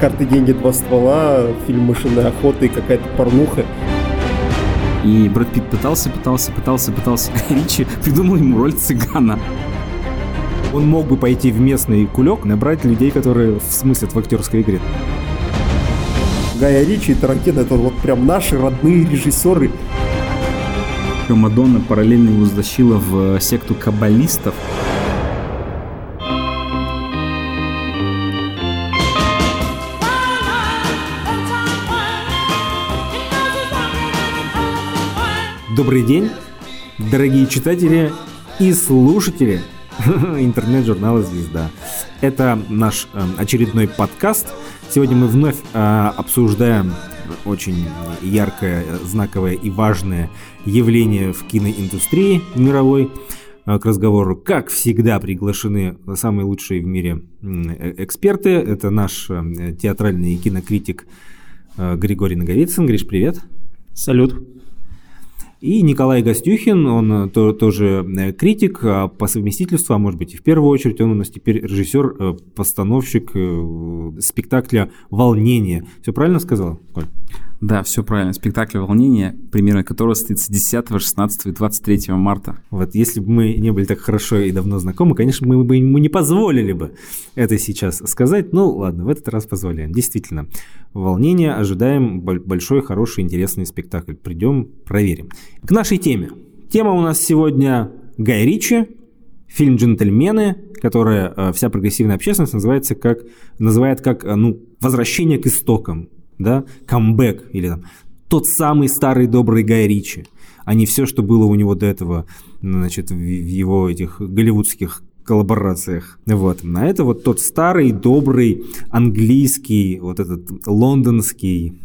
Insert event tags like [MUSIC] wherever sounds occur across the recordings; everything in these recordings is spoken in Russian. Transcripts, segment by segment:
карты, деньги, два ствола, фильм «Мышиная охота» и какая-то порнуха. И Брэд Питт пытался, пытался, пытался, пытался. [LAUGHS] Ричи придумал ему роль цыгана. Он мог бы пойти в местный кулек, набрать людей, которые смыслят в актерской игре. Гая Ричи и Тарантино — это вот прям наши родные режиссеры. Мадонна параллельно его затащила в секту каббалистов. Добрый день, дорогие читатели и слушатели [LAUGHS] интернет-журнала «Звезда». Это наш э, очередной подкаст. Сегодня мы вновь э, обсуждаем очень яркое, знаковое и важное явление в киноиндустрии мировой. Э, к разговору, как всегда, приглашены самые лучшие в мире эксперты. Это наш театральный кинокритик Григорий Наговицын. Гриш, привет. Салют. И Николай Гостюхин, он э, то, тоже э, критик а по совместительству, а может быть и в первую очередь, он у нас теперь режиссер, э, постановщик спектакля «Волнение». Все правильно сказал, Коль? Да, все правильно. Спектакль «Волнение», премьера которого состоится 10, 16 и 23 марта. Вот если бы мы не были так хорошо и давно знакомы, конечно, мы бы ему не позволили бы это сейчас сказать. Ну, ладно, в этот раз позволяем. Действительно, «Волнение», ожидаем большой, хороший, интересный спектакль. Придем, проверим. К нашей теме. Тема у нас сегодня Гай Ричи, фильм «Джентльмены», которое э, вся прогрессивная общественность называется как, называет как э, ну, «возвращение к истокам», да, камбэк или там тот самый старый добрый Гай Ричи, а не все, что было у него до этого, значит, в его этих голливудских коллаборациях. Вот. А это вот тот старый, добрый, английский, вот этот лондонский,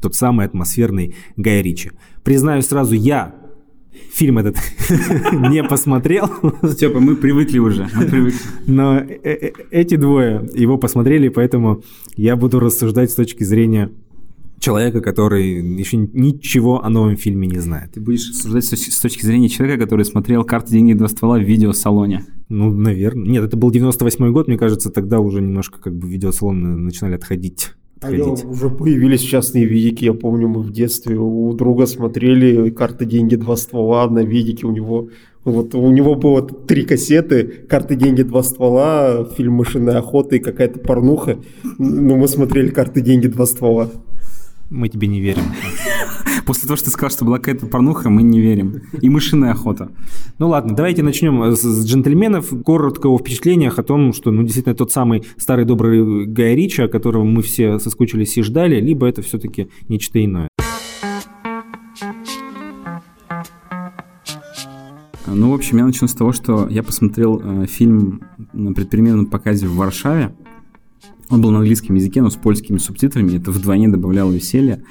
тот самый атмосферный Гай Ричи. Признаюсь сразу, я фильм этот [LAUGHS] не посмотрел. Степа, мы привыкли уже. Мы привыкли. Но э, э, эти двое его посмотрели, поэтому я буду рассуждать с точки зрения человека, который еще ничего о новом фильме не знает. Ты будешь рассуждать с точки зрения человека, который смотрел «Карты, деньги, два ствола» в видеосалоне. Ну, наверное. Нет, это был 98 год, мне кажется, тогда уже немножко как бы видеосалоны начинали отходить а я, уже появились частные видики, я помню, мы в детстве у друга смотрели карты деньги два ствола на видике у него. Вот у него было три кассеты, карты деньги два ствола, фильм «Мышиная охота» и какая-то порнуха. Ну, мы смотрели карты деньги два ствола. Мы тебе не верим. [LAUGHS] После того, что ты сказал, что была какая-то порнуха, мы не верим. И мышиная охота. Ну ладно, давайте начнем с джентльменов. Коротко о впечатлениях о том, что ну, действительно тот самый старый добрый Гай Ричи, о котором мы все соскучились и ждали, либо это все-таки нечто иное. Ну, в общем, я начну с того, что я посмотрел э, фильм на предпремьерном показе в Варшаве. Он был на английском языке, но с польскими субтитрами. Это вдвойне добавляло веселья.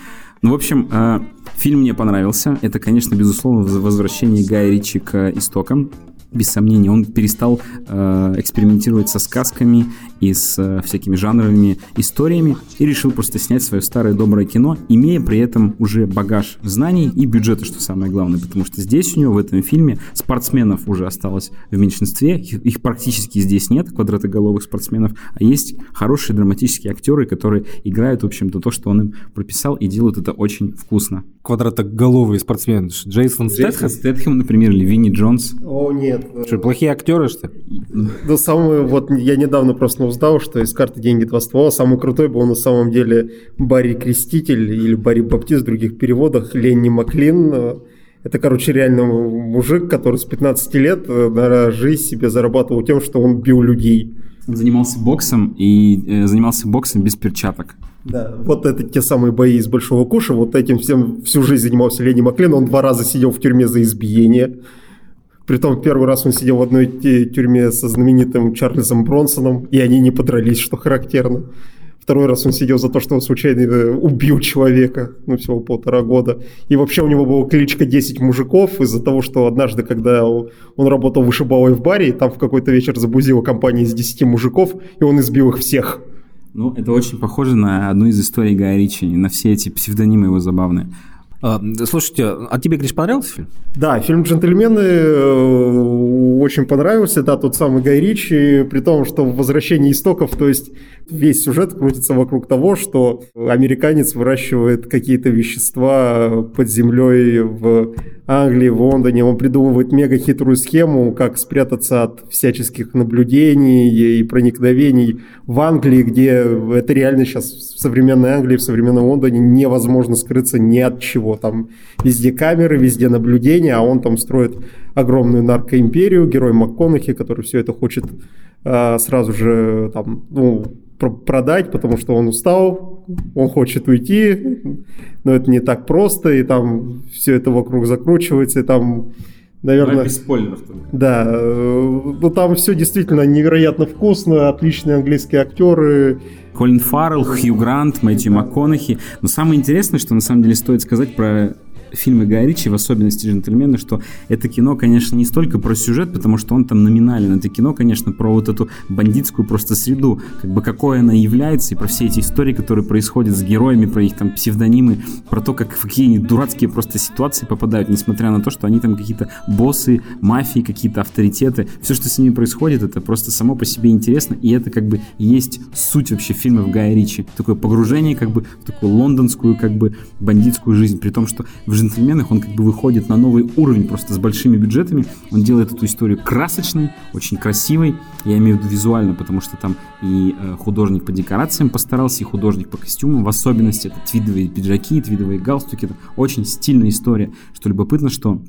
Ну, в общем, э, фильм мне понравился. Это, конечно, безусловно, возвращение Гая Ричи к истокам без сомнения, он перестал э, экспериментировать со сказками и с э, всякими жанровыми историями и решил просто снять свое старое доброе кино, имея при этом уже багаж знаний и бюджета, что самое главное, потому что здесь у него в этом фильме спортсменов уже осталось в меньшинстве, их, практически здесь нет, квадратоголовых спортсменов, а есть хорошие драматические актеры, которые играют, в общем-то, то, что он им прописал и делают это очень вкусно. Квадратоголовый спортсмен Джейсон Стэтхэм? Стэтхэм, например, или Винни Джонс. О, нет. Что, плохие актеры, что ли? Да самый, вот я недавно просто узнал, что из карты «Деньги. Два ствола» самый крутой был на самом деле Барри Креститель или Барри Баптист в других переводах, Ленни Маклин. Это, короче, реально мужик, который с 15 лет э, на жизнь себе зарабатывал тем, что он бил людей. Он занимался боксом и э, занимался боксом без перчаток. Да, вот это те самые бои из Большого Куша, вот этим всем всю жизнь занимался Ленни Маклин, он два раза сидел в тюрьме за избиение. Притом первый раз он сидел в одной тюрьме со знаменитым Чарльзом Бронсоном, и они не подрались, что характерно. Второй раз он сидел за то, что он случайно э, убил человека, ну, всего полтора года. И вообще у него была кличка 10 мужиков из-за того, что однажды, когда он работал вышибалой в баре, там в какой-то вечер забузила компания из 10 мужиков, и он избил их всех. Ну, это очень похоже на одну из историй Гая Ричи, на все эти псевдонимы его забавные. А, слушайте, а тебе, Гриш, понравился фильм? Да, фильм «Джентльмены» э, очень понравился, да, тот самый Гай Ричи, при том, что в «Возвращении истоков», то есть весь сюжет крутится вокруг того, что американец выращивает какие-то вещества под землей в Англии, в Лондоне, он придумывает мега хитрую схему, как спрятаться от всяческих наблюдений и проникновений в Англии, где это реально сейчас в современной Англии, в современном Лондоне невозможно скрыться ни от чего. Там везде камеры, везде наблюдения, а он там строит огромную наркоимперию, герой МакКонахи, который все это хочет э, сразу же там, ну, продать, потому что он устал, он хочет уйти, но это не так просто, и там все это вокруг закручивается, и там, наверное... без спойлеров. Да, э, ну там все действительно невероятно вкусно, отличные английские актеры, Колин Фаррелл, Хью Грант, Мэтью МакКонахи. Но самое интересное, что на самом деле стоит сказать про фильмы Гая Ричи, в особенности «Джентльмены», что это кино, конечно, не столько про сюжет, потому что он там номинален. Это кино, конечно, про вот эту бандитскую просто среду, как бы какой она является, и про все эти истории, которые происходят с героями, про их там псевдонимы, про то, как в какие дурацкие просто ситуации попадают, несмотря на то, что они там какие-то боссы, мафии, какие-то авторитеты. Все, что с ними происходит, это просто само по себе интересно, и это как бы есть суть вообще фильмов Гая Ричи. Такое погружение как бы в такую лондонскую как бы бандитскую жизнь, при том, что в джентльменах он как бы выходит на новый уровень просто с большими бюджетами. Он делает эту историю красочной, очень красивой. Я имею в виду визуально, потому что там и э, художник по декорациям постарался, и художник по костюмам. В особенности это твидовые пиджаки, твидовые галстуки. Это очень стильная история. Что любопытно, что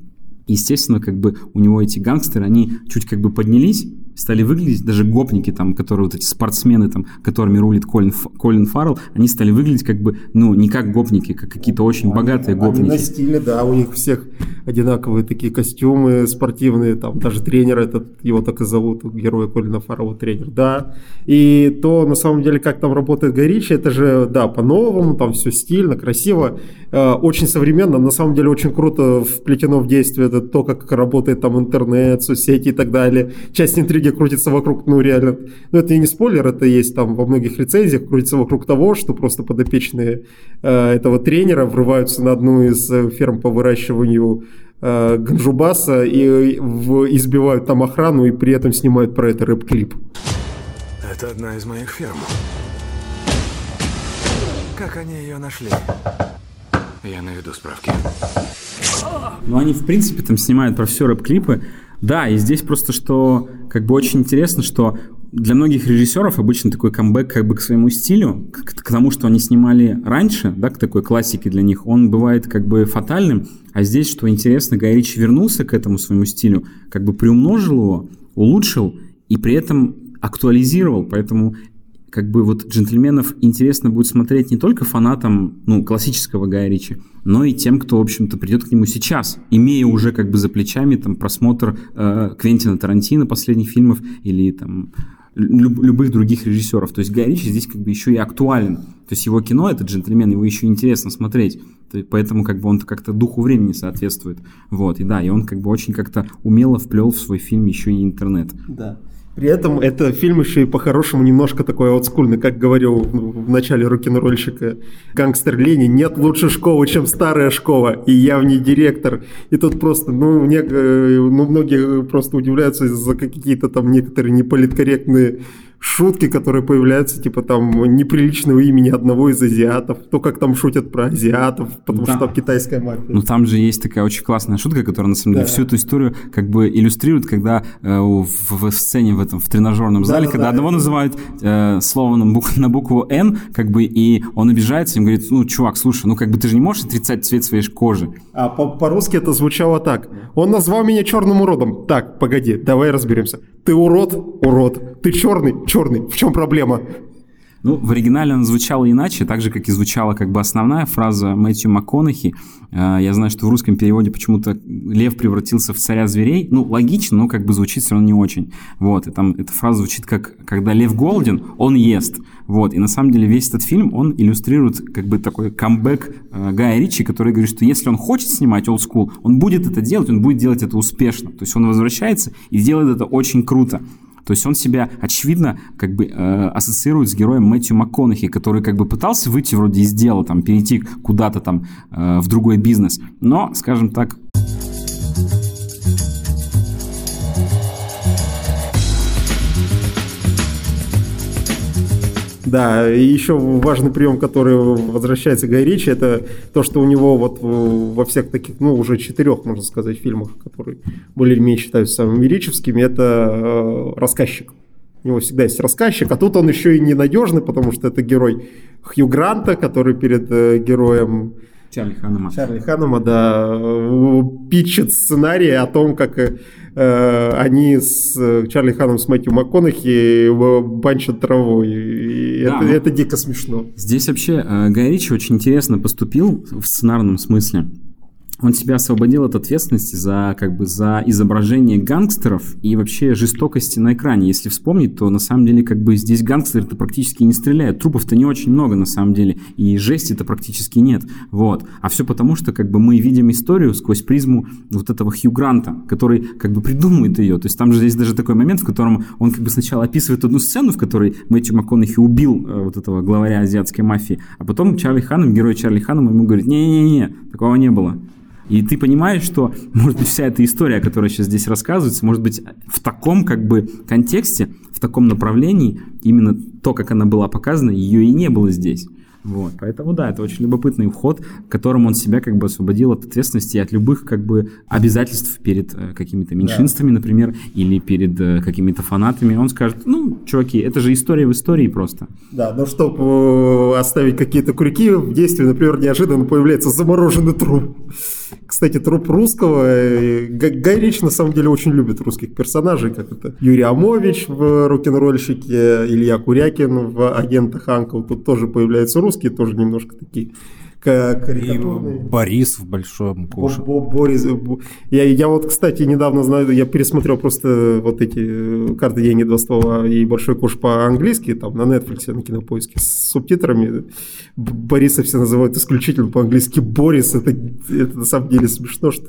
естественно, как бы у него эти гангстеры, они чуть как бы поднялись, стали выглядеть, даже гопники там, которые вот эти спортсмены там, которыми рулит Колин, Колин Фаррелл, они стали выглядеть как бы, ну, не как гопники, как какие-то очень богатые они, гопники. Они на стиле, да, у них всех одинаковые такие костюмы спортивные, там даже тренер этот, его так и зовут, героя Колина Фаррелла тренер, да. И то, на самом деле, как там работает Горичи, это же, да, по-новому, там все стильно, красиво, э, очень современно, на самом деле очень круто вплетено в действие это то, как работает там интернет, соцсети и так далее. Часть интриги крутится вокруг, ну реально, ну это и не спойлер, это есть там во многих рецензиях, крутится вокруг того, что просто подопечные э, этого тренера врываются на одну из э, ферм по выращиванию э, ганджубаса и в, избивают там охрану и при этом снимают про это рэп-клип. Это одна из моих ферм. Как они ее нашли? Я наведу справки. Ну, они, в принципе, там снимают про все рэп-клипы. Да, и здесь просто что, как бы очень интересно, что для многих режиссеров обычно такой камбэк как бы к своему стилю, к, к тому, что они снимали раньше, да, к такой классике для них, он бывает как бы фатальным, а здесь, что интересно, Гай Ричи вернулся к этому своему стилю, как бы приумножил его, улучшил и при этом актуализировал, поэтому как бы вот «Джентльменов» интересно будет смотреть не только фанатам, ну, классического Гая Ричи, но и тем, кто, в общем-то, придет к нему сейчас, имея уже как бы за плечами там просмотр э, Квентина Тарантино последних фильмов или там люб, любых других режиссеров. То есть Гай Ричи здесь как бы еще и актуален. То есть его кино, это «Джентльмен», его еще интересно смотреть. Поэтому как бы он как-то духу времени соответствует. Вот, и да, и он как бы очень как-то умело вплел в свой фильм еще и интернет. Да. При этом это фильм еще и по-хорошему немножко такой олдскульный, как говорил в начале рок-н-ролльщика гангстер Лени, нет лучше школы, чем старая школа, и я в ней директор. И тут просто, ну, мне, э, ну многие просто удивляются за какие-то там некоторые неполиткорректные шутки, которые появляются, типа там неприличного имени одного из азиатов, то, как там шутят про азиатов, потому да. что там китайская мафия. Ну там же есть такая очень классная шутка, которая на самом деле да. всю эту историю как бы иллюстрирует, когда э, в, в сцене в этом в тренажерном зале, да, когда да, одного это... называют э, словом на, бук, на букву Н, как бы и он обижается, им говорит, ну чувак, слушай, ну как бы ты же не можешь отрицать цвет своей кожи. А по-русски это звучало так: он назвал меня черным уродом. Так, погоди, давай разберемся. Ты урод, урод. Ты черный, черный. В чем проблема? Ну, в оригинале она звучала иначе, так же, как и звучала как бы основная фраза Мэтью МакКонахи. Э, я знаю, что в русском переводе почему-то лев превратился в царя зверей. Ну, логично, но как бы звучит все равно не очень. Вот, и там эта фраза звучит как «когда лев голоден, он ест». Вот, и на самом деле весь этот фильм, он иллюстрирует как бы такой камбэк э, Гая Ричи, который говорит, что если он хочет снимать old school, он будет это делать, он будет делать это успешно. То есть он возвращается и делает это очень круто. То есть он себя, очевидно, как бы э, ассоциирует с героем Мэтью МакКонахи, который как бы пытался выйти вроде из дела, там, перейти куда-то там э, в другой бизнес, но, скажем так, Да, и еще важный прием, который возвращается Гай Ричи, это то, что у него вот во всех таких, ну, уже четырех, можно сказать, фильмах, которые более-менее считаются самыми ричевскими, это э, рассказчик. У него всегда есть рассказчик, а тут он еще и ненадежный, потому что это герой Хью Гранта, который перед э, героем Чарли Ханнема. Чарли Ханнема, да, питчит сценарий о том, как э, они с Чарли Ханом с Мэтью МакКонахи банчат травой. И да, это, ну, это дико смешно. Здесь вообще э, Гай Ричи очень интересно поступил в сценарном смысле он себя освободил от ответственности за, как бы, за изображение гангстеров и вообще жестокости на экране. Если вспомнить, то на самом деле как бы здесь гангстеры-то практически не стреляют. Трупов-то не очень много на самом деле. И жести-то практически нет. Вот. А все потому, что как бы мы видим историю сквозь призму вот этого Хью Гранта, который как бы придумывает ее. То есть там же здесь даже такой момент, в котором он как бы сначала описывает одну сцену, в которой Мэтью МакКонахи убил э, вот этого главаря азиатской мафии, а потом Чарли Ханом, герой Чарли Ханом ему говорит, не-не-не, такого не было. И ты понимаешь, что, может быть, вся эта история, которая сейчас здесь рассказывается, может быть, в таком как бы контексте, в таком направлении, именно то, как она была показана, ее и не было здесь. Вот, поэтому да, это очень любопытный вход, которым он себя как бы освободил от ответственности и от любых как бы обязательств перед э, какими-то меньшинствами, да. например, или перед э, какими-то фанатами. Он скажет, ну, чуваки, это же история в истории просто. Да, но чтобы э, оставить какие-то крюки в действии, например, неожиданно появляется замороженный труп. Кстати, труп русского. Э, Гай Рич на самом деле очень любит русских персонажей, как это Юрий Амович в рок-н-ролльщике, Илья Курякин в агентах Анкл. Тут тоже появляются русские, тоже немножко такие и Борис в большом куше. Бо, Бо, Борис. Я, я вот, кстати, недавно знаю, я пересмотрел просто вот эти э, карты деньги два ствола и большой куш по-английски, там на Netflix, на кинопоиске с субтитрами. Бориса все называют исключительно по-английски Борис. Это, это на самом деле смешно, что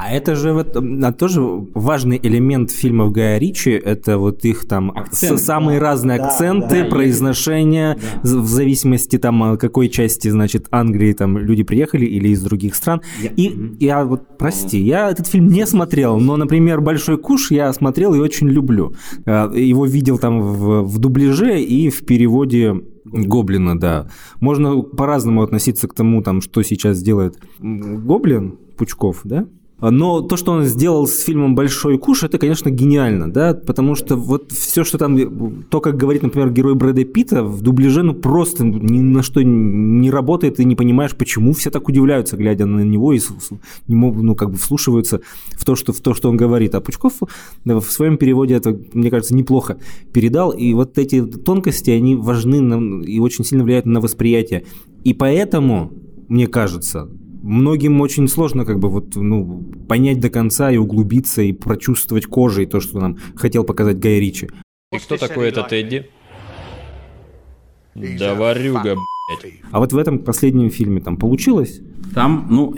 а это же вот а тоже важный элемент фильмов Гая Ричи, это вот их там Акцент, самые да, разные да, акценты, да, произношения, да. в зависимости там какой части, значит, Англии там люди приехали или из других стран. Я, и я вот, прости, я этот фильм не смотрел, но, например, «Большой куш» я смотрел и очень люблю. А, его видел там в, в дубляже и в переводе Гоблина, да. Можно по-разному относиться к тому, там, что сейчас делает Гоблин Пучков, да? Но то, что он сделал с фильмом «Большой куш», это, конечно, гениально, да, потому что вот все, что там, то, как говорит, например, герой Брэда Питта, в дубляже, ну, просто ни на что не работает, и не понимаешь, почему все так удивляются, глядя на него, и ну, как бы вслушиваются в то, что, в то, что он говорит. А Пучков в своем переводе это, мне кажется, неплохо передал, и вот эти тонкости, они важны и очень сильно влияют на восприятие. И поэтому, мне кажется, многим очень сложно как бы вот, ну, понять до конца и углубиться, и прочувствовать кожей то, что нам хотел показать Гай Ричи. И кто такой этот Эдди? Да варюга, блядь. А вот в этом последнем фильме там получилось? Там, ну,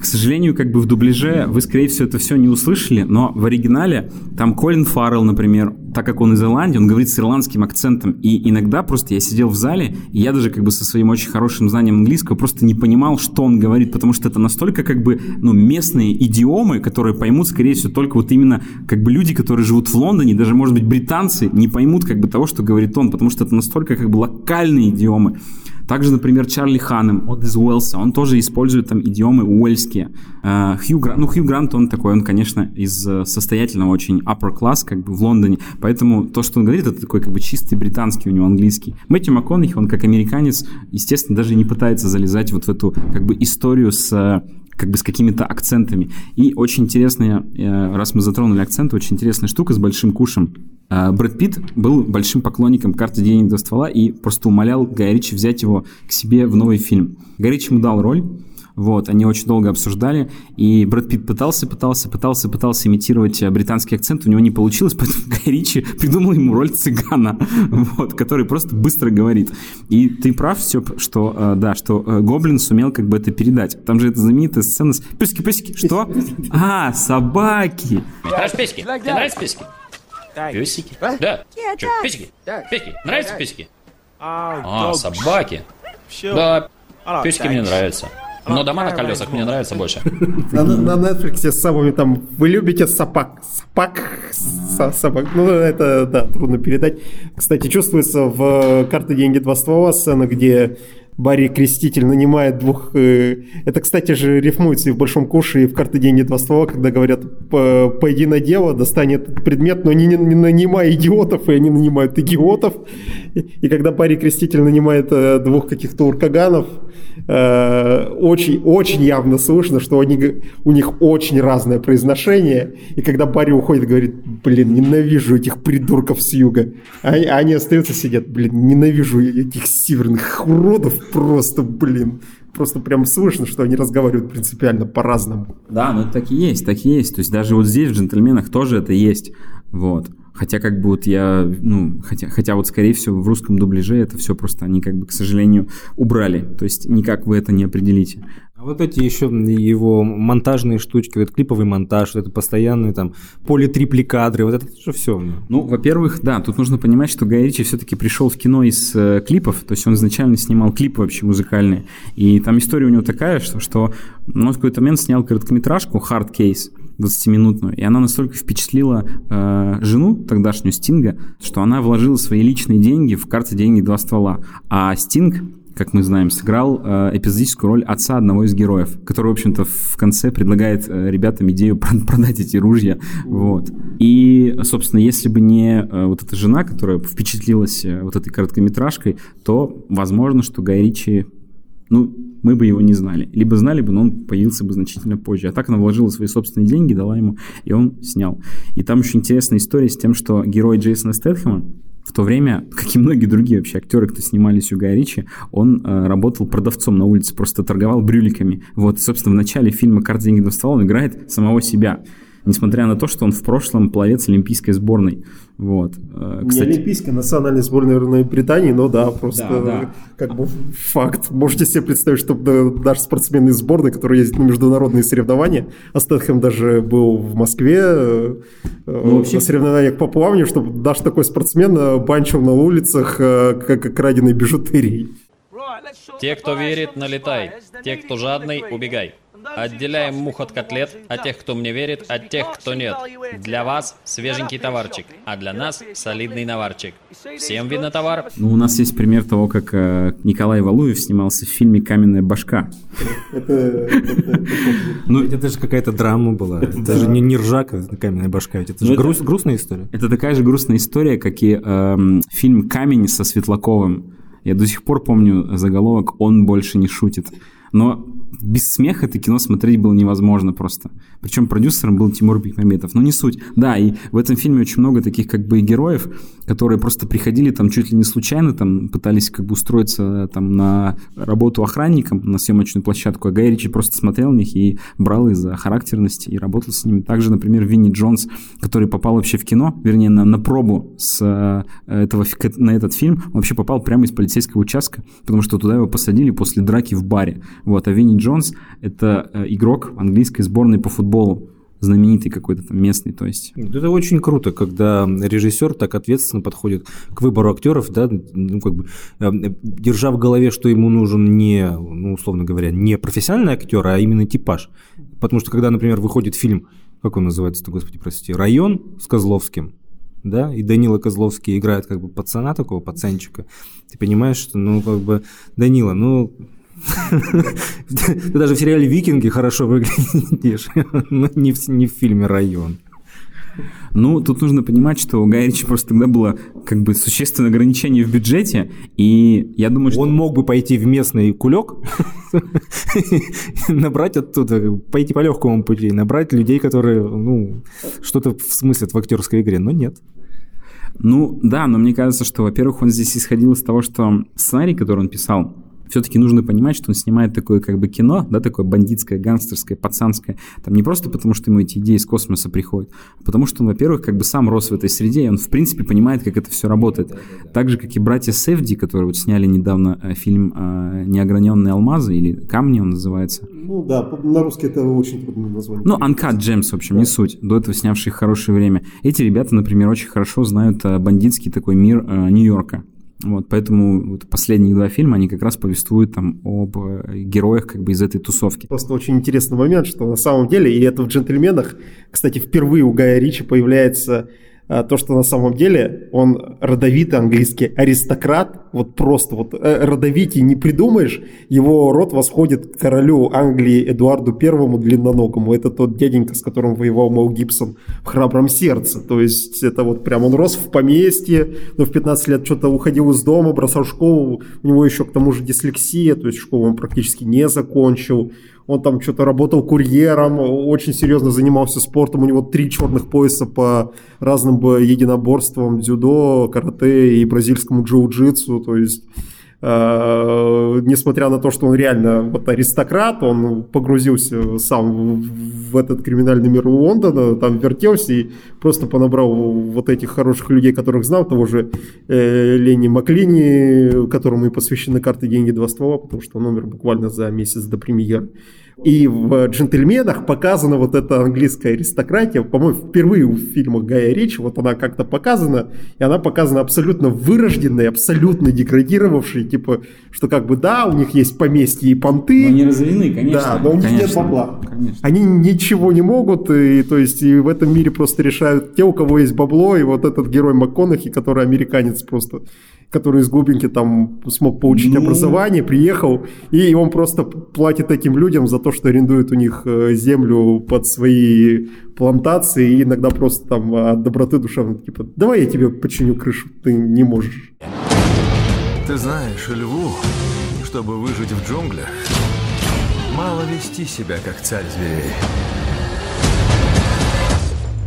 к сожалению, как бы в дубляже вы, скорее всего, это все не услышали, но в оригинале там Колин Фаррелл, например, так как он из Ирландии, он говорит с ирландским акцентом. И иногда просто я сидел в зале, и я даже как бы со своим очень хорошим знанием английского просто не понимал, что он говорит, потому что это настолько как бы, ну, местные идиомы, которые поймут, скорее всего, только вот именно как бы люди, которые живут в Лондоне, даже, может быть, британцы, не поймут как бы того, что говорит он, потому что это настолько как бы локальные идиомы. Также, например, Чарли Ханнем, он из Уэлса, он тоже использует там идиомы уэльские. Uh, Хью Грант, ну, Хью Грант, он такой, он, конечно, из э, состоятельного очень upper class, как бы в Лондоне, поэтому то, что он говорит, это такой как бы чистый британский у него английский. Мэтью МакКонахи, он как американец, естественно, даже не пытается залезать вот в эту как бы историю с как бы с какими-то акцентами. И очень интересная, э, раз мы затронули акценты, очень интересная штука с большим кушем. Э, Брэд Питт был большим поклонником карты денег до ствола и просто умолял Гай Ричи взять его к себе в новый фильм. Гай Ричи ему дал роль, вот, они очень долго обсуждали, и Брэд Питт пытался, пытался, пытался, пытался имитировать британский акцент, у него не получилось, [LAUGHS] поэтому Гай Ричи придумал ему роль цыгана, [LAUGHS] вот, который просто быстро говорит. И ты прав, все, что, э, да, что э, Гоблин сумел как бы это передать. Там же эта знаменитая сцена с... Писки, писки, что? [LAUGHS] А, собаки! Нравятся писки? Тебе нравятся писки? Песики? Да. Че, песики? Песики? Нравятся песики? А, собаки. Да, песики мне нравятся. Но дома на колесах мне нравятся больше. [LAUGHS] На, на Netflix с самыми там вы любите собак, собак, со- собак. Ну это да, трудно передать. Кстати, чувствуется в карте деньги два ствола сцена, где Барри Креститель нанимает двух... э, Это, кстати же, рифмуется и в «Большом куше», и в «Карты, деньги, два ствола», когда говорят «П- «пойди на дело, достань этот предмет», но не, не нанимай идиотов, и они нанимают идиотов. И, и когда Барри Креститель нанимает э, двух каких-то уркаганов, э, очень, очень явно слышно, что они, у них очень разное произношение. И когда Барри уходит, говорит, блин, ненавижу этих придурков с юга. А, а они остаются, сидят, блин, ненавижу этих северных уродов просто, блин. Просто прям слышно, что они разговаривают принципиально по-разному. Да, ну так и есть, так и есть. То есть даже вот здесь в «Джентльменах» тоже это есть. Вот. Хотя как бы вот я, ну, хотя, хотя вот скорее всего в русском дубляже это все просто они как бы, к сожалению, убрали. То есть никак вы это не определите. А вот эти еще его монтажные штучки, вот клиповый монтаж, вот это постоянные там поли-трипли кадры, вот это же все. Ну, во-первых, да, тут нужно понимать, что Гай Ричи все-таки пришел в кино из э, клипов, то есть он изначально снимал клипы вообще музыкальные, и там история у него такая, что, что он в какой-то момент снял короткометражку «Hard Case», 20-минутную, и она настолько впечатлила э, жену тогдашнюю Стинга, что она вложила свои личные деньги в карты «Деньги два ствола», а Стинг как мы знаем, сыграл э, эпизодическую роль отца одного из героев, который, в общем-то, в конце предлагает э, ребятам идею [LAUGHS] про- продать эти ружья. Вот. И, собственно, если бы не э, вот эта жена, которая впечатлилась э, вот этой короткометражкой, то возможно, что Гай Ричи ну, мы бы его не знали. Либо знали бы, но он появился бы значительно позже. А так она вложила свои собственные деньги, дала ему, и он снял. И там еще интересная история с тем, что герой Джейсона Стэтхэма, в то время, как и многие другие вообще актеры, кто снимались у Гая Ричи, он э, работал продавцом на улице, просто торговал брюликами. Вот, и, собственно, в начале фильма «Карты, деньги, два ствола» он играет самого себя. Несмотря на то, что он в прошлом пловец олимпийской сборной. Вот. Э, Не олимпийская национальная сборная наверное, Британии, но да, просто Да, да. как бы факт. Можете себе представить, что да, даже спортсмены из сборной, которые ездят на международные соревнования, а Стэтхэм даже был в Москве э, Ну, вообще- на соревнованиях по плаванию, чтобы даже такой спортсмен э, банчил на улицах э, как краденой бижутерией. Те, кто верит, налетай. Те, кто жадный, убегай. Отделяем мух от котлет, а тех, кто мне верит, от тех, кто нет. Для вас свеженький товарчик, а для нас солидный наварчик. Всем видно товар? Ну, у нас есть пример того, как э, Николай Валуев снимался в фильме «Каменная башка». Ну, это же какая-то драма была. Это же не, не ржака, каменная башка. Это же Ну, грустная история. Это такая же грустная история, как и эм, фильм «Камень» со Светлаковым. Я до сих пор помню заголовок «Он больше не шутит». Но без смеха это кино смотреть было невозможно просто. Причем продюсером был Тимур Бекмаметов. Но не суть. Да, и в этом фильме очень много таких как бы героев, которые просто приходили там чуть ли не случайно, там пытались как бы устроиться там на работу охранником на съемочную площадку, а Гай Ричи просто смотрел на них и брал их за характерность и работал с ними. Также, например, Винни Джонс, который попал вообще в кино, вернее, на, на пробу с э, этого, на этот фильм, он вообще попал прямо из полицейского участка, потому что туда его посадили после драки в баре. Вот, а Винни Джонс — это э, игрок английской сборной по футболу, знаменитый какой-то там местный, то есть. Это очень круто, когда режиссер так ответственно подходит к выбору актеров, да, ну, как бы, э, держа в голове, что ему нужен не, ну, условно говоря, не профессиональный актер, а именно типаж. Потому что, когда, например, выходит фильм, как он называется-то, господи, простите, «Район» с Козловским, да, и Данила Козловский играет как бы пацана такого, пацанчика, ты понимаешь, что, ну, как бы, Данила, ну, ты даже в сериале «Викинги» хорошо выглядишь, но не в, не в фильме «Район». Ну, тут нужно понимать, что у Гая Ричи просто тогда было как бы существенное ограничение в бюджете, и я думаю, что... Он мог бы пойти в местный кулек, набрать оттуда, пойти по легкому пути, набрать людей, которые, ну, что-то смыслят в актерской игре, но нет. Ну, да, но мне кажется, что, во-первых, он здесь исходил из того, что сценарий, который он писал, все-таки нужно понимать, что он снимает такое как бы кино, да, такое бандитское, гангстерское, пацанское, там не просто потому, что ему эти идеи из космоса приходят, а потому что он, во-первых, как бы сам рос в этой среде, и он, в принципе, понимает, как это все работает. Так же, как и братья Севди, которые вот сняли недавно э, фильм э, «Неограненные алмазы», или «Камни» он называется. Ну да, на русский это очень трудно назвать. Ну, Uncut Gems, в общем, да. не суть. До этого снявшие хорошее время. Эти ребята, например, очень хорошо знают э, бандитский такой мир Нью-Йорка. Вот, поэтому вот последние два фильма, они как раз повествуют там об э, героях как бы из этой тусовки. Просто очень интересный момент, что на самом деле, и это в «Джентльменах», кстати, впервые у Гая Ричи появляется то, что на самом деле он родовитый английский аристократ, вот просто вот э, родовитый не придумаешь, его род восходит к королю Англии Эдуарду Первому длинноногому, это тот дяденька, с которым воевал Мэл Гибсон в «Храбром сердце», то есть это вот прям он рос в поместье, но в 15 лет что-то уходил из дома, бросал школу, у него еще к тому же дислексия, то есть школу он практически не закончил, он там что-то работал курьером, очень серьезно занимался спортом, у него три черных пояса по разным единоборствам, дзюдо, карате и бразильскому джиу-джитсу, то есть несмотря на то, что он реально вот аристократ, он погрузился сам в этот криминальный мир Лондона, там вертелся и просто понабрал вот этих хороших людей, которых знал, того же э, Лени Маклини, которому и посвящены карты «Деньги. Два ствола», потому что он умер буквально за месяц до премьеры. И в «Джентльменах» показана вот эта английская аристократия, по-моему, впервые в фильмах Гая Ричи, вот она как-то показана, и она показана абсолютно вырожденной, абсолютно деградировавшей, типа, что как бы да, у них есть поместье и понты. Но они разведены, конечно. Да, но у них конечно, нет бабла. Конечно. Они ничего не могут, и то есть и в этом мире просто решают те, у кого есть бабло, и вот этот герой МакКонахи, который американец просто который из глубинки там смог получить ну... образование, приехал, и он просто платит этим людям за то, что арендует у них э, землю под свои плантации, и иногда просто там от доброты душевной, типа, давай я тебе починю крышу, ты не можешь. Ты знаешь, льву, чтобы выжить в джунглях, мало вести себя как царь зверей.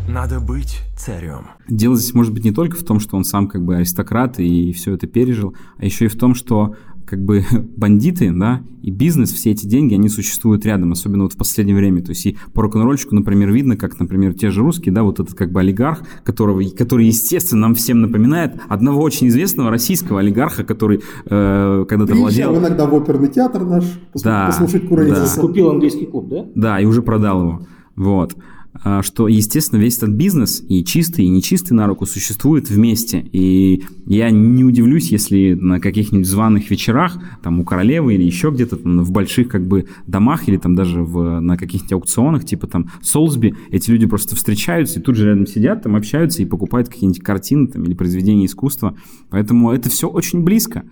Надо быть царем. Дело здесь может быть не только в том, что он сам как бы аристократ и все это пережил, а еще и в том, что как бы [LAUGHS] бандиты, да, и бизнес, все эти деньги, они существуют рядом, особенно вот в последнее время. То есть и по рок-н-ролльчику, например, видно, как, например, те же русские, да, вот этот как бы олигарх, которого, который, естественно, нам всем напоминает одного очень известного российского олигарха, который э, когда-то владел... иногда в оперный театр наш, да, послушать Курейца. Да. Купил английский клуб, да? Да, и уже продал его. Вот. А, что, естественно, весь этот бизнес, и чистый, и нечистый на руку, существует вместе. И я не удивлюсь, если на каких-нибудь званых вечерах, там у королевы или еще где-то в больших как бы домах, или там даже в, на каких-нибудь аукционах, типа там Солсби, эти люди просто встречаются и тут же рядом сидят, там общаются и покупают какие-нибудь картины там, или произведения искусства. Поэтому это все очень близко.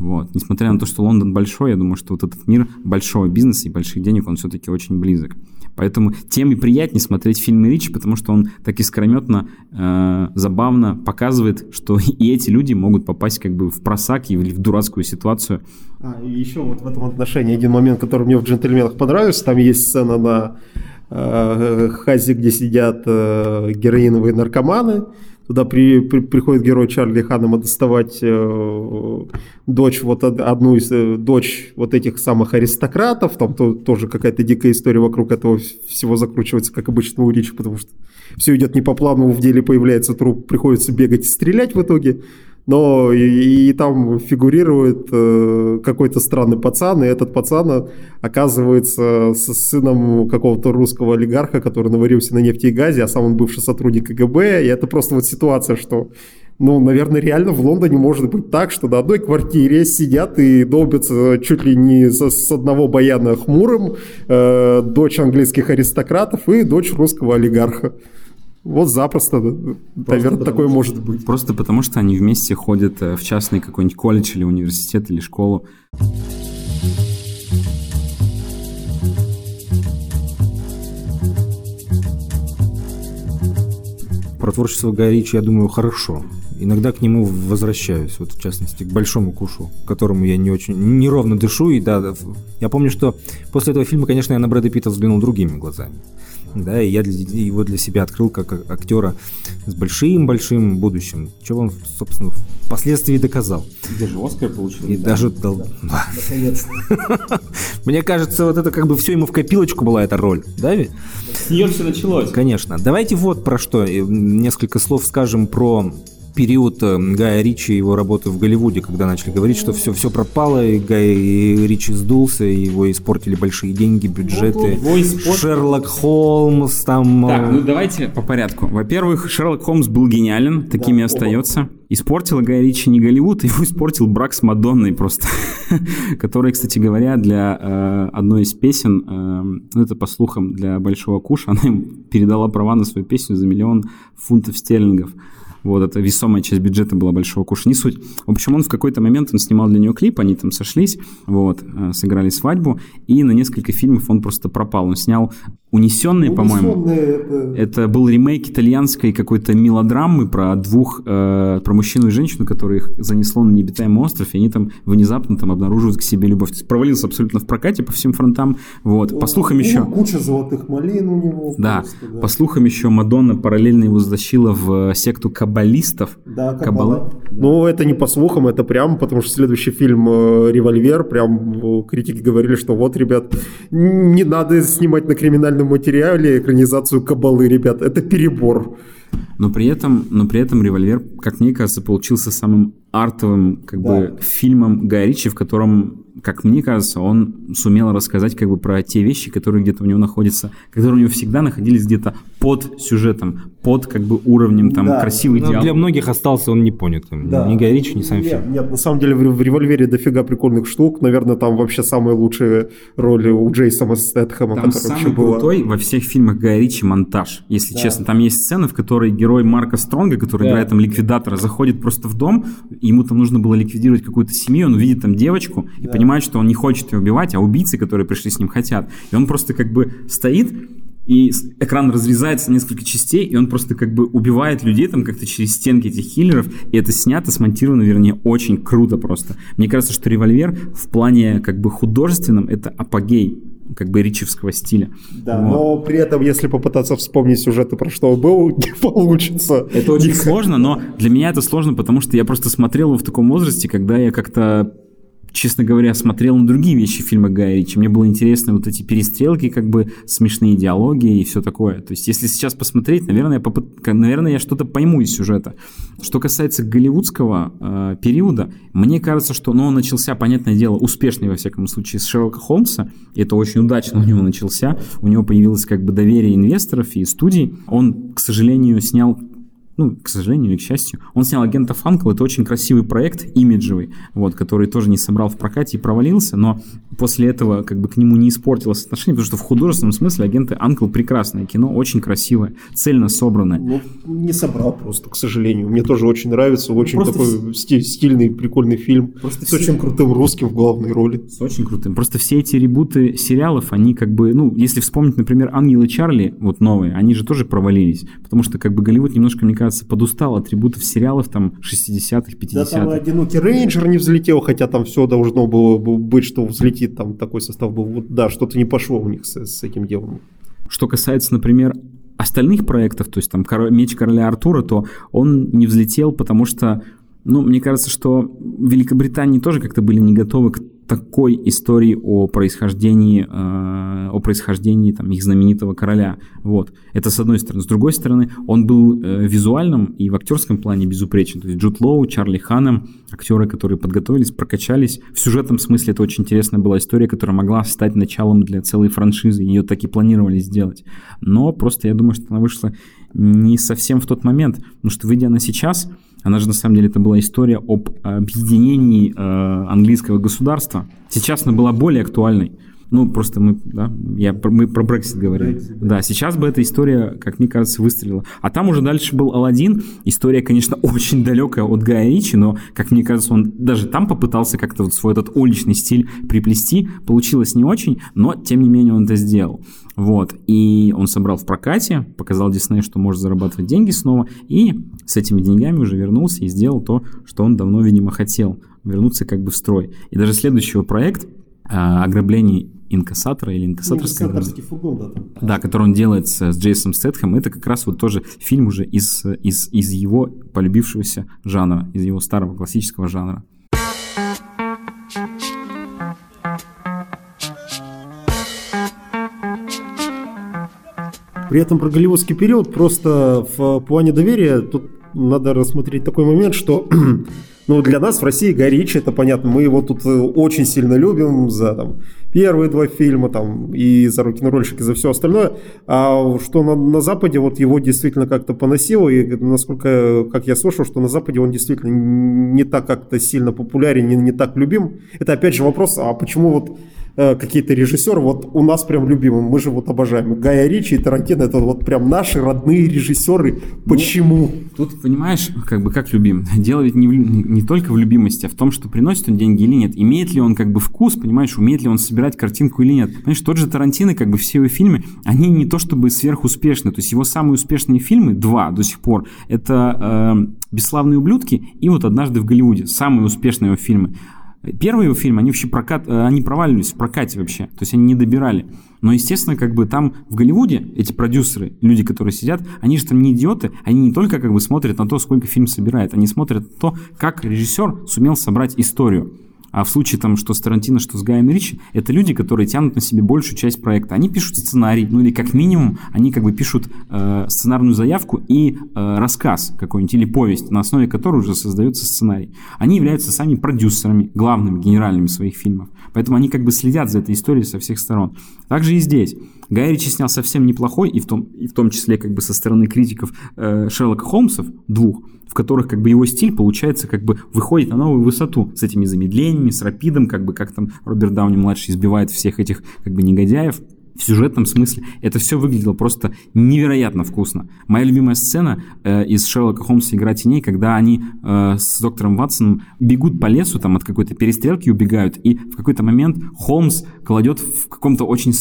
Вот. Несмотря на то, что Лондон большой, я думаю, что вот этот мир большого бизнеса и больших денег, он все-таки очень близок. Поэтому тем и приятнее смотреть фильмы Ричи, потому что он так искрометно, э, забавно показывает, что [LAUGHS] и эти люди могут попасть как бы в просак или в дурацкую ситуацию. А, и еще вот в этом отношении один момент, который мне в «Джентльменах» понравился, там есть сцена на э, хазе, где сидят э, героиновые наркоманы, Туда при, при, приходит герой Чарли Ханнема доставать э, дочь, вот одну из э, дочь вот этих самых аристократов. Там то, тоже какая-то дикая история вокруг этого всего закручивается, как обычно у Ричи, потому что все идет не по плану, в деле появляется труп, приходится бегать и стрелять в итоге но и, и там фигурирует э, какой-то странный пацан, и этот пацан оказывается с сыном какого-то русского олигарха, который наварился на нефти и газе, а сам он бывший сотрудник КГБ, и это просто вот ситуация, что ну, наверное, реально в Лондоне может быть так, что на одной квартире сидят и долбятся чуть ли не с, с одного баяна хмурым э, дочь английских аристократов и дочь русского олигарха. Вот запросто, просто наверное, такое что, может быть. Просто потому, что они вместе ходят э, в частный какой-нибудь колледж или университет или школу. Про творчество Гая Ричи, я думаю, хорошо. Иногда к нему возвращаюсь, вот в частности, к «Большому кушу», которому я не очень, неровно дышу. И да, я помню, что после этого фильма, конечно, я на Брэда Питта взглянул другими глазами да, и я для, его для себя открыл как актера с большим-большим будущим. Что он, собственно, впоследствии доказал. Даже Оскар получил. И даже дал... [LAUGHS] Мне кажется, вот это как бы все ему в копилочку была эта роль, да ведь? С нее все началось. Конечно. Давайте вот про что. Несколько слов скажем про период э, Гая Ричи и его работы в Голливуде, когда начали говорить, что все, все пропало, и Гай Ричи сдулся, и его испортили большие деньги, бюджеты. Его испортил. Шерлок Холмс, там... Так, э, ну давайте по порядку. Во-первых, Шерлок Холмс был гениален, таким и остается. Испортил Гай Ричи не Голливуд, [LAUGHS] его испортил брак с Мадонной просто. [LAUGHS] Который, кстати говоря, для э, одной из песен, э, ну это по слухам для Большого Куша, [LAUGHS] она им передала права на свою песню за миллион фунтов стерлингов. Вот, это весомая часть бюджета была Большого Куша, не суть. В общем, он в какой-то момент, он снимал для нее клип, они там сошлись, вот, э, сыграли свадьбу, и на несколько фильмов он просто пропал. Он снял «Унесенные», по-моему. Это был ремейк итальянской какой-то мелодрамы про двух, э, про мужчину и женщину, которых занесло на необитаемый остров, и они там внезапно там обнаруживают к себе любовь. Провалился абсолютно в прокате по всем фронтам. Вот. По слухам еще... Куча золотых малин у него. Да, просто, по слухам еще Мадонна параллельно его затащила в э, секту каббалистов. Да, Каббала. Каббала. Ну, это не по слухам, это прям, потому что следующий фильм э, «Револьвер», прям э, критики говорили, что вот, ребят, не надо снимать на криминальном материале экранизацию Кабалы, ребят, это перебор. Но при этом, но при этом «Револьвер», как мне кажется, получился самым артовым как бы фильмом Гая Ричи, в котором, как мне кажется, он сумел рассказать как бы про те вещи, которые где-то у него находятся, которые у него всегда находились где-то под сюжетом, под как бы уровнем там Да. красивых ну, диалогов. для многих остался он непонятым. Да. Ни Гай Ричи, ни сам нет, фильм. Нет, на самом деле в, в «Револьвере» дофига прикольных штук. Наверное, там вообще самые лучшие роли у Джейсона Стэтхэма, Там которая вообще самый была. крутой во всех фильмах Гая Ричи монтаж, если честно. Там есть сцена, в которой герой Марка Стронга, который Да. играет там ликвидатора, заходит просто в дом, ему там нужно было ликвидировать какую-то семью, он видит там девочку и понимает, что он не хочет ее убивать, а убийцы, которые пришли с ним, хотят. И он просто как бы стоит, и экран разрезается на несколько частей, и он просто как бы убивает людей там как-то через стенки этих хиллеров, и это снято, смонтировано, вернее, очень круто просто. Мне кажется, что «Револьвер» в плане как бы художественном это апогей как бы ричевского стиля. Да, Вот. но при этом, если попытаться вспомнить сюжеты, про что он был, [LAUGHS] не получится. Это очень Никак. сложно, но для меня это сложно, потому что я просто смотрел его в таком возрасте, когда я как-то честно говоря, смотрел на другие вещи фильма Гая Ричи. Мне было интересно вот эти перестрелки, как бы смешные диалоги и все такое. То есть, если сейчас посмотреть, наверное, я, попыт- наверное, я что-то пойму из сюжета. Что касается голливудского э, периода, мне кажется, что ну, он начался, понятное дело, успешный, во всяком случае, с Шерлока Холмса. И это очень удачно у него начался. У него появилось как бы доверие инвесторов и студий. Он, к сожалению, снял ну, к сожалению или к счастью, он снял агента Фанкл. Это очень красивый проект, имиджевый, вот, который тоже не собрал в прокате и провалился, но после этого как бы к нему не испортилось отношение, потому что в художественном смысле агенты Анкл прекрасное кино, очень красивое, цельно собранное. Ну, не собрал просто, к сожалению. Мне тоже очень нравится, очень Просто такой сти- стильный, прикольный фильм. Просто с все- очень крутым русским в главной роли. С очень крутым. Просто все эти ребуты сериалов, они как бы, ну, если вспомнить, например, «Ангелы Чарли», вот новые, они же тоже провалились, потому что как бы Голливуд немножко, мне кажется, подустал от ребутов сериалов там 60-х, 50-х. Да, там «Одинокий рейнджер» не взлетел, хотя там все должно было бы быть, что взлетит, там такой состав был. Вот, да, что-то не пошло у них с, с этим делом. Что касается, например, остальных проектов, то есть там «Коро- «Меч короля Артура», то он не взлетел, потому что, ну, мне кажется, что в Великобритании тоже как-то были не готовы к такой истории о происхождении, э, о происхождении там, их знаменитого короля. Вот. Это с одной стороны. С другой стороны, он был э, визуальным и в актерском плане безупречен. То есть Джуд Лоу, Чарли Ханнем, актеры, которые подготовились, прокачались. В сюжетном смысле это очень интересная была история, которая могла стать началом для целой франшизы. Ее так и планировали сделать. Но просто я думаю, что она вышла не совсем в тот момент. Потому что, выйдя она сейчас, она же на самом деле это была история об объединении э, английского государства. Сейчас она была более актуальной. Ну, просто мы, да, я, мы про Брексит говорим. Да, сейчас бы эта история, как мне кажется, выстрелила. А там уже дальше был Алладин. История, конечно, [LAUGHS] очень далекая от Гая Ричи, но, как мне кажется, он даже там попытался как-то вот свой этот уличный стиль приплести. Получилось не очень, но, тем не менее, он это сделал. Вот. И он собрал в прокате, показал Диснею, что может зарабатывать деньги снова, и с этими деньгами уже вернулся и сделал то, что он давно, видимо, хотел. Вернуться как бы в строй. И даже следующий его проект а, ограблений инкассатора или инкассаторская. Инкассаторский фургон, да, там. Да, который он делает с, с Джейсом Стэтхэм, это как раз вот тоже фильм уже из, из, из его полюбившегося жанра, из его старого классического жанра. При этом про голливудский период просто в плане доверия тут надо рассмотреть такой момент, что [CLEARS THROAT] ну, для нас в России Гай Ричи, это понятно, мы его тут э, очень сильно любим за там, первые два фильма там, и за рок-н-ролльщик, и за все остальное. А что на, на Западе вот его действительно как-то поносило, и насколько, как я слышал, что на Западе он действительно не так как-то сильно популярен, не, не так любим. Это опять же вопрос, а почему вот Э, какие-то режиссеры, вот у нас прям любимым, мы же вот обожаем. Гая Ричи и Тарантино, это вот прям наши родные режиссеры. Почему? Ну, тут, понимаешь, как бы как любим. Дело ведь не, в, не только в любимости, а в том, что приносит он деньги или нет. Имеет ли он как бы вкус, понимаешь, умеет ли он собирать картинку или нет. Понимаешь, тот же Тарантино, как бы все его фильмы, они не то чтобы сверхуспешны. То есть его самые успешные фильмы, два до сих пор, это э, «Бесславные ублюдки» и вот «Однажды в Голливуде». Самые успешные его фильмы. Первые его фильмы, они вообще прокат, э, они проваливались в прокате вообще, то есть они не добирали. Но, естественно, как бы там в Голливуде эти продюсеры, люди, которые сидят, они же там не идиоты, они не только как бы смотрят на то, сколько фильм собирает, они смотрят на то, как режиссер сумел собрать историю. А в случае, там, что с Тарантино, что с Гаем Ричи, это люди, которые тянут на себе большую часть проекта. Они пишут сценарий, ну или как минимум, они как бы пишут э, сценарную заявку и э, рассказ какой-нибудь или повесть, на основе которой уже создается сценарий. Они являются сами продюсерами, главными, генеральными своих фильмов. Поэтому они как бы следят за этой историей со всех сторон. Также и здесь. Гай Ричи снял совсем неплохой, и в том, и в том числе как бы со стороны критиков э, Шерлока Холмсов, двух, в которых как бы его стиль, получается, как бы выходит на новую высоту с этими замедлениями, с рапидом, как бы как там Роберт Дауни-младший избивает всех этих как бы негодяев в сюжетном смысле. Это все выглядело просто невероятно вкусно. Моя любимая сцена э, из Шерлока Холмса «Игра теней», когда они э, с доктором Ватсоном бегут по лесу, там от какой-то перестрелки убегают, и в какой-то момент Холмс кладет в каком-то очень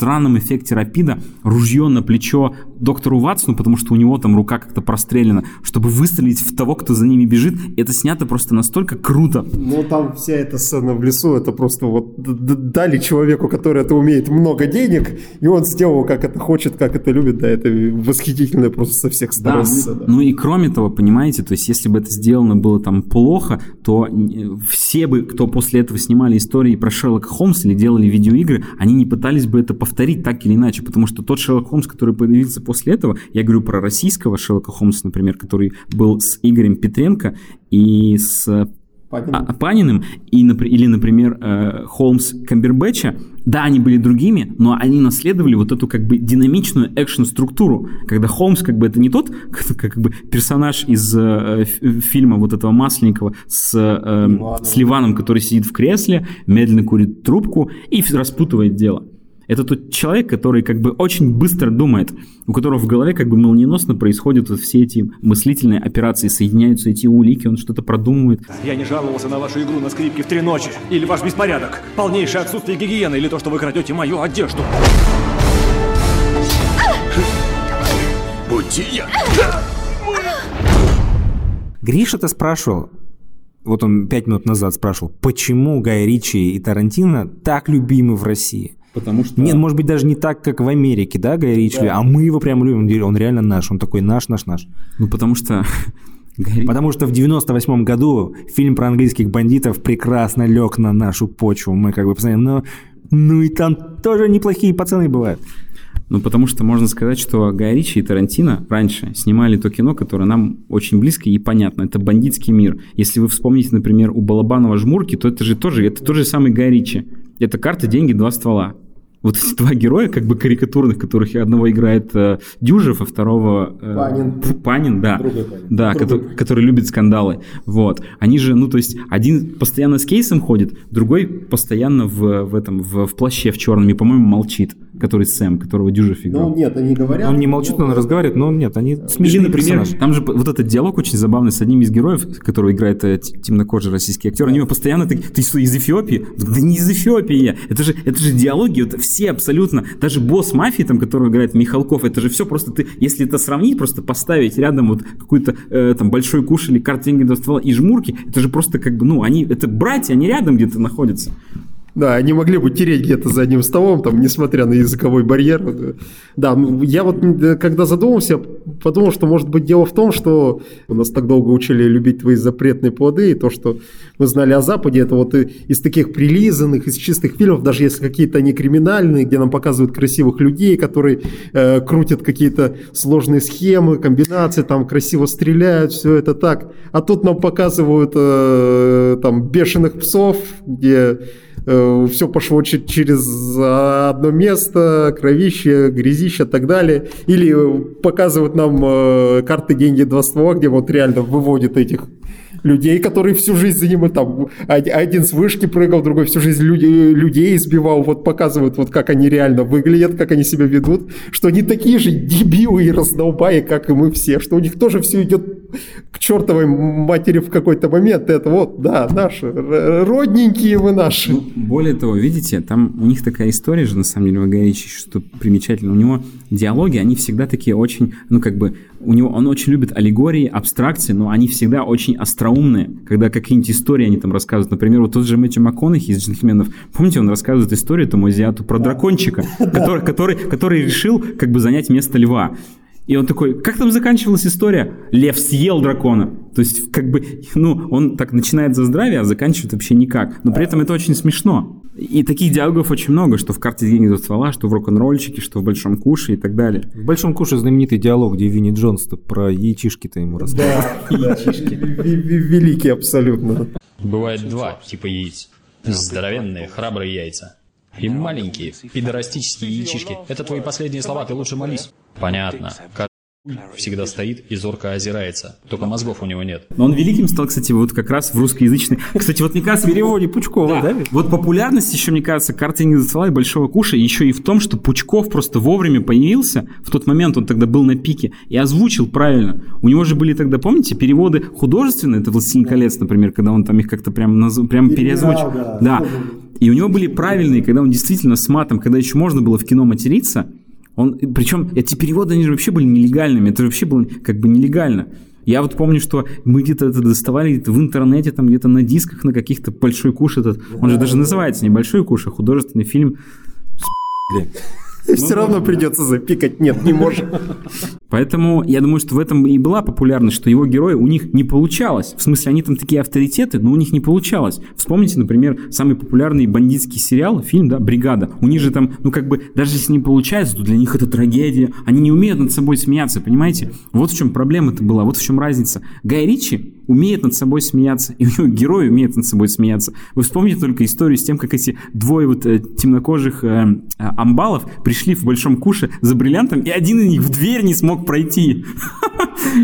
странном эффекте рапида ружье на плечо доктору Ватсону, потому что у него там рука как-то прострелена, чтобы выстрелить в того, кто за ними бежит. Это снято просто настолько круто. Ну, там вся эта сцена в лесу, это просто вот дали человеку, который это умеет, много денег, и он сделал, как это хочет, как это любит, да, это восхитительно просто со всех сторон. Да, да. Ну и кроме того, понимаете, то есть если бы это сделано было там плохо, то все бы, кто после этого снимали истории про Шерлока Холмса или делали видеоигры, они не пытались бы это повторить повторить так или иначе, потому что тот Шерлок Холмс, который появился после этого, я говорю про российского Шерлока Холмса, например, который был с Игорем Петренко и с Паниным, а, Паниным и, или, например, э, Холмс Камбербэтча, да, они были другими, но они наследовали вот эту как бы динамичную экшн-структуру, когда Холмс как бы это не тот [LAUGHS] как, как бы персонаж из э, фильма вот этого Масленникова с, э, с Ливаном, который сидит в кресле, медленно курит трубку и распутывает дело. Это тот человек, который как бы очень быстро думает, у которого в голове как бы молниеносно происходят вот все эти мыслительные операции, соединяются эти улики, он что-то продумывает. Я не жаловался на вашу игру на скрипке в три ночи, или ваш беспорядок, полнейшее отсутствие гигиены, или то, что вы крадете мою одежду. Будьте я. Гриша-то спрашивал, вот он пять минут назад спрашивал, почему Гай Ричи и Тарантино так любимы в России? Потому что... Нет, может быть, даже не так, как в Америке, да, Гай Ричи, да. а мы его прям любим, он реально наш, он такой наш, наш, наш. Ну, потому что... [LAUGHS] Потому что в 98 году фильм про английских бандитов прекрасно лег на нашу почву. Мы как бы посмотрели, ну, ну и там тоже неплохие пацаны бывают. Ну, потому что можно сказать, что Гай Ричи и Тарантино раньше снимали то кино, которое нам очень близко и понятно. Это бандитский мир. Если вы вспомните, например, у Балабанова «Жмурки», то это же тоже, это тот же самый Гай Ричи. Это карта, деньги, два ствола вот эти два героя, как бы карикатурных, которых одного играет э, Дюжев, а второго... Э, Панин. Панин, да. Панин. Да, который, который любит скандалы. Вот. Они же, ну, то есть, один постоянно с кейсом ходит, другой постоянно в, в этом, в, в плаще в черном, и, по-моему, молчит, который Сэм, которого Дюжев играл. Ну, нет, они говорят... Он не молчит, но он разговаривает, но нет, они смешные например, персонажи. Там же вот этот диалог очень забавный с одним из героев, которого играет э, темнокожий российский актер. Они его постоянно... Ты, ты что, из Эфиопии? Да не из Эфиопии я. Это же, это же диалоги, вот все абсолютно, даже босс мафии, там, которого играет Михалков, это же все просто ты, если это сравнить, просто поставить рядом вот какой-то э, там большой куш или карт деньги до ствола и жмурки, это же просто как бы, ну, они, это братья, они рядом где-то находятся. Да, они могли бы тереть где-то за одним столом, там, несмотря на языковой барьер. Да, ну, я вот когда задумался, подумал, что может быть дело в том, что у нас так долго учили любить твои запретные плоды, и то, что мы знали о Западе, это вот из таких прилизанных, из чистых фильмов, даже если какие-то они криминальные, где нам показывают красивых людей, которые э, крутят какие-то сложные схемы, комбинации, там красиво стреляют, все это так. А тут нам показывают э, там бешеных псов, где все пошло через одно место, кровище, грязище и так далее. Или показывают нам э, карты деньги два ствола, где вот реально выводят этих людей, которые всю жизнь занимают там, один с вышки прыгал, другой всю жизнь люди, людей избивал, вот показывают, вот как они реально выглядят, как они себя ведут, что они такие же дебилы и раздолбаи, как и мы все, что у них тоже все идет к чертовой матери в какой-то момент, это вот, да, наши, родненькие вы наши. Ну, более того, видите, там у них такая история же, на самом деле, в Гаичи, что примечательно, у него диалоги, они всегда такие очень, ну, как бы, у него, он очень любит аллегории, абстракции, но они всегда очень остроумные, когда какие-нибудь истории они там рассказывают. Например, вот тот же Мэтью МакКонахи из «Джентльменов», помните, он рассказывает историю тому азиату про дракончика, [LAUGHS] который, который, который решил как бы занять место льва. И он такой, как там заканчивалась история? Лев съел дракона. То есть, как бы, ну, он так начинает за здравие, а заканчивает вообще никак. Но при этом это очень смешно. И таких диалогов очень много, что в карте денег до ствола, что в рок-н-ролльчике, что в Большом Куше и так далее. В Большом Куше знаменитый диалог, где Винни Джонс про яичишки-то ему рассказывает. [LAUGHS] Да, яичишки. Великий абсолютно. Бывает два типа яиц. Здоровенные, храбрые яйца. И маленькие, пидорастические яичишки. Это твои последние слова, ты лучше молись. Понятно всегда стоит и зорко озирается. Только мозгов у него нет. Но он великим стал, кстати, вот как раз в русскоязычной... Кстати, вот мне кажется... В переводе Пучкова, да? Вот популярность еще, мне кажется, карты не зацвела и Большого Куша еще и в том, что Пучков просто вовремя появился. В тот момент он тогда был на пике и озвучил правильно. У него же были тогда, помните, переводы художественные, это «Властелин колец», например, когда он там их как-то прям, наз... прям переозвучил. Да, да. И у него были правильные, когда он действительно с матом, когда еще можно было в кино материться, он, причем эти переводы, они же вообще были нелегальными, это вообще было как бы нелегально. Я вот помню, что мы где-то это доставали где в интернете, там где-то на дисках, на каких-то большой куш этот. Он же даже называется не большой куш, а художественный фильм. Все равно придется запикать. Нет, не можем. Поэтому я думаю, что в этом и была популярность, что его герои у них не получалось. В смысле, они там такие авторитеты, но у них не получалось. Вспомните, например, самый популярный бандитский сериал, фильм, да, «Бригада». У них же там, ну как бы, даже если не получается, то для них это трагедия. Они не умеют над собой смеяться, понимаете? Вот в чем проблема-то была, вот в чем разница. Гай Ричи умеет над собой смеяться, и у него герой умеет над собой смеяться. Вы вспомните только историю с тем, как эти двое вот э, темнокожих э, э, амбалов пришли в Большом Куше за бриллиантом, и один из них в дверь не смог пройти.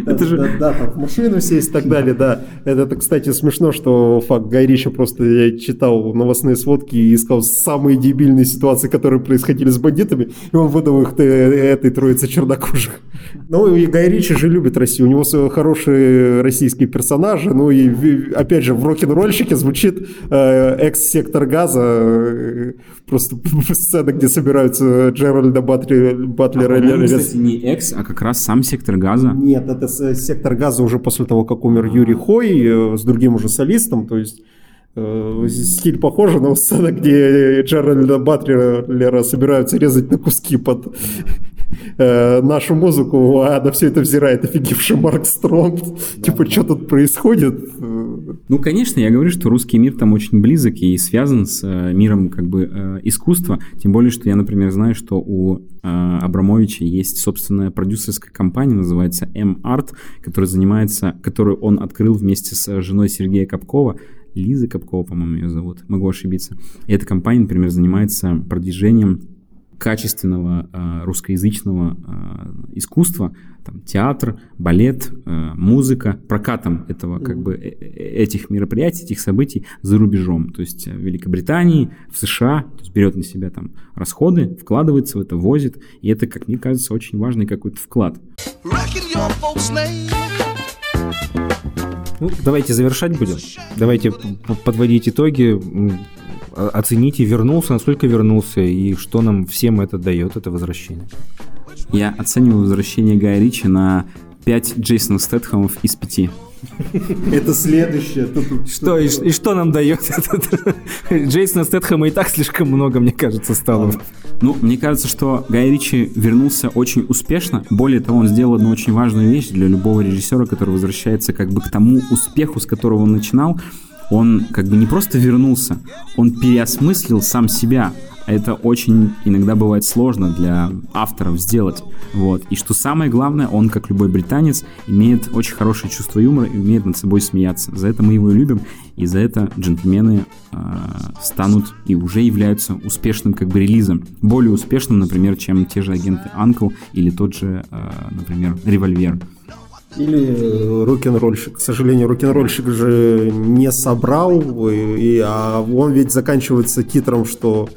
Это же... Да, там в машину сесть и так далее, да. Это, кстати, смешно, что факт Гай Ричи просто я читал новостные сводки и искал самые дебильные ситуации, которые происходили с бандитами, и он выдал их этой троице чернокожих. Ну и Гай Ричи же любит Россию, у него хороший российский персонаж, персонажа, ну и опять же в рок-н-ролльщике звучит э, экс-сектор газа, э, просто [LAUGHS] сцена, где собираются Джеральда Батли, Батлера. А, кстати, не экс, а как раз сам сектор газа. Нет, это сектор газа уже после того, как умер Юрий Хой э, с другим уже солистом, то есть стиль похожий, но сцена, где Джеральда Батлера собираются резать на куски под э, нашу музыку, а на все это взирает офигевший Марк Стронг. Да, типа, что тут происходит? Ну, конечно, я говорю, что русский мир там очень близок и связан с э, миром как бы э, искусства. Тем более, что я, например, знаю, что у Абрамовича есть собственная продюсерская компания, называется M-Art, которая занимается, которую он открыл вместе с женой Сергея Капкова. Лиза Капкова, по-моему, ее зовут. Могу ошибиться. И эта компания, например, занимается продвижением качественного э, русскоязычного э, искусства, там, театр, балет, э, музыка, прокатом этого, как бы, э, э, этих мероприятий, этих событий за рубежом. То есть в Великобритании, в США, то есть берет на себя там расходы, вкладывается в это, возит, и это, как мне кажется, очень важный какой-то вклад. Ну, давайте завершать будем. Давайте подводить итоги оцените, вернулся, насколько вернулся, и что нам всем это дает, это возвращение. Я оцениваю возвращение Гая Ричи на 5 Джейсонов Стэтхэмов из 5. Это следующее. Что, и, и что нам дает этот? [LAUGHS] Джейсона Стэтхэма и так слишком много, мне кажется, стало. Ну, мне кажется, что Гай Ричи вернулся очень успешно. Более того, он сделал одну очень важную вещь для любого режиссера, который возвращается как бы к тому успеху, с которого он начинал. Он как бы не просто вернулся, он переосмыслил сам себя. Это очень иногда бывает сложно для авторов сделать. Вот. И что самое главное, он, как любой британец, имеет очень хорошее чувство юмора и умеет над собой смеяться. За это мы его и любим, и за это джентльмены э, станут и уже являются успешным как бы релизом. Более успешным, например, чем те же агенты Анкл или тот же, э, например, Револьвер. Или рок-н-ролльщик. К сожалению, рок-н-ролльщик же не собрал, и, и- а он ведь заканчивается титром, что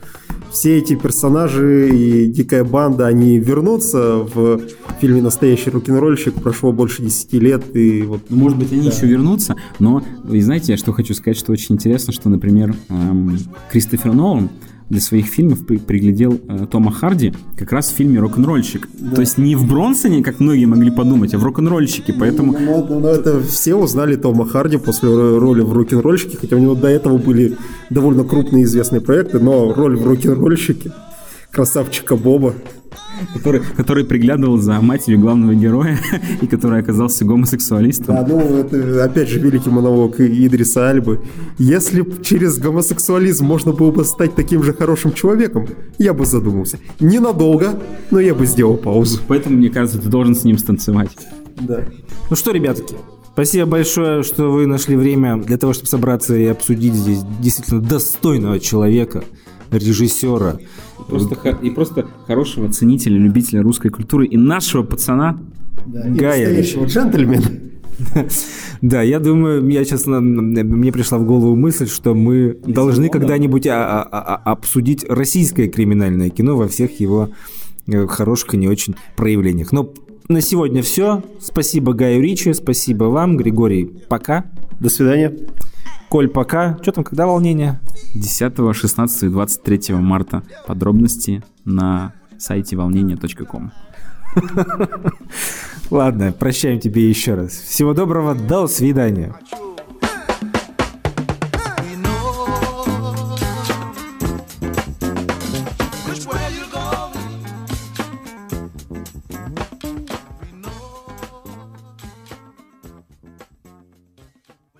все эти персонажи и дикая банда, они вернутся в фильме «Настоящий рок-н-ролльщик». Прошло больше 10 лет, и вот Ну, может быть, они еще вернутся, но, вы знаете, я что хочу сказать, что очень интересно, что, например, эм, Кристофер Нолан для своих фильмов при- приглядел э, Тома Харди как раз в фильме «Рок-н-ролльщик». То есть не в Бронсоне, как многие могли подумать, а в «Рок-н-ролльщике». Поэтому Ну, ну, ну, это все узнали Тома Харди после ро- роли в рок-н-ролльщике, хотя у него до этого были довольно крупные известные проекты, но роль в рок-н-ролльщике красавчика Боба. Который, который приглядывал за матерью главного героя [LAUGHS] и который оказался гомосексуалистом. Да, ну это опять же великий монолог Идриса Альбы. Если б через гомосексуализм можно было бы стать таким же хорошим человеком, я бы задумался. Ненадолго, но я бы сделал паузу. Поэтому, мне кажется, ты должен с ним станцевать. Да. Ну что, ребятки, спасибо большое, что вы нашли время для того, чтобы собраться и обсудить здесь действительно достойного человека, режиссера. Просто, хо- и просто хорошего ценителя, любителя русской культуры и нашего пацана. Гая. Настоящего джентльмена. Да, я думаю, я сейчас мне пришла в голову мысль, что мы должны когда-нибудь а- а- а- обсудить российское криминальное кино во всех его э, хороших и не очень проявлениях. Но на сегодня все. Спасибо Гаю Ричи, спасибо вам, Григорий. Пока. До свидания. Коль, пока. Что там, когда волнение? 10, 16 и 23 марта. Подробности на сайте волнения.ком. [LAUGHS] Ладно, прощаем тебе еще раз. Всего доброго, до свидания.